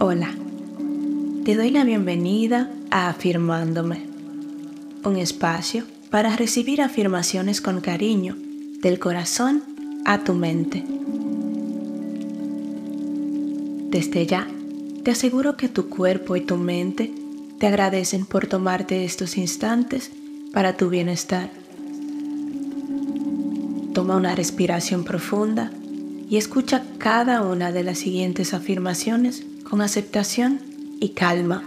Hola, te doy la bienvenida a Afirmándome, un espacio para recibir afirmaciones con cariño del corazón a tu mente. Desde ya, te aseguro que tu cuerpo y tu mente te agradecen por tomarte estos instantes para tu bienestar. Toma una respiración profunda y escucha cada una de las siguientes afirmaciones con aceptación y calma.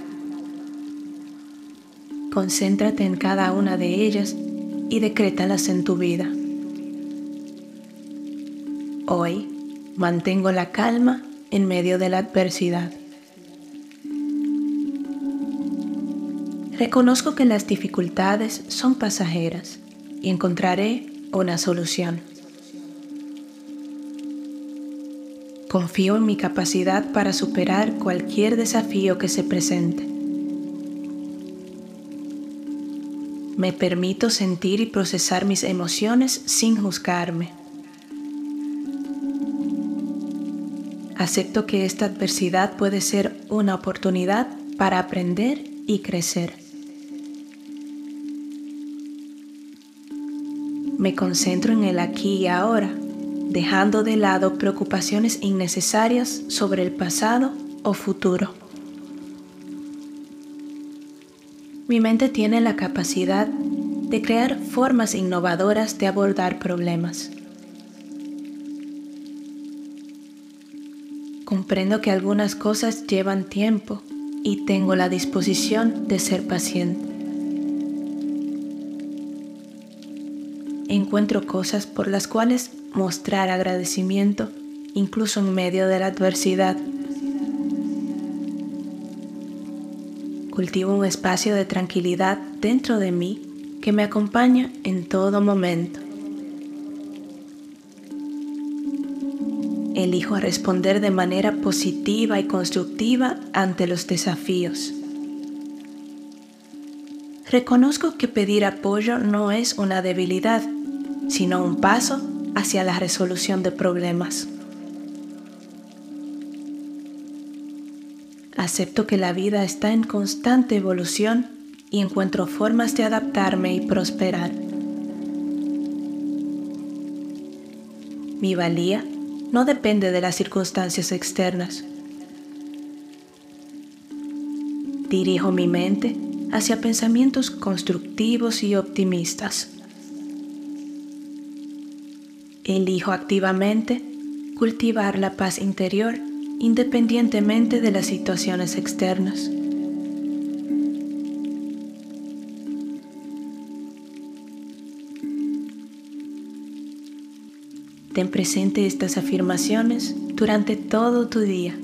Concéntrate en cada una de ellas y decrétalas en tu vida. Hoy mantengo la calma en medio de la adversidad. Reconozco que las dificultades son pasajeras y encontraré una solución. Confío en mi capacidad para superar cualquier desafío que se presente. Me permito sentir y procesar mis emociones sin juzgarme. Acepto que esta adversidad puede ser una oportunidad para aprender y crecer. Me concentro en el aquí y ahora dejando de lado preocupaciones innecesarias sobre el pasado o futuro. Mi mente tiene la capacidad de crear formas innovadoras de abordar problemas. Comprendo que algunas cosas llevan tiempo y tengo la disposición de ser paciente. Encuentro cosas por las cuales mostrar agradecimiento incluso en medio de la adversidad. Cultivo un espacio de tranquilidad dentro de mí que me acompaña en todo momento. Elijo responder de manera positiva y constructiva ante los desafíos. Reconozco que pedir apoyo no es una debilidad, sino un paso hacia la resolución de problemas. Acepto que la vida está en constante evolución y encuentro formas de adaptarme y prosperar. Mi valía no depende de las circunstancias externas. Dirijo mi mente hacia pensamientos constructivos y optimistas elijo activamente cultivar la paz interior independientemente de las situaciones externas. Ten presente estas afirmaciones durante todo tu día.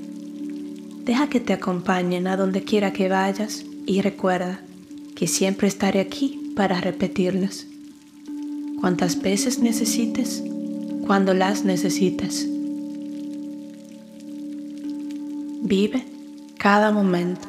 Deja que te acompañen a donde quiera que vayas y recuerda que siempre estaré aquí para repetirlas. Cuantas veces necesites, cuando las necesites. Vive cada momento.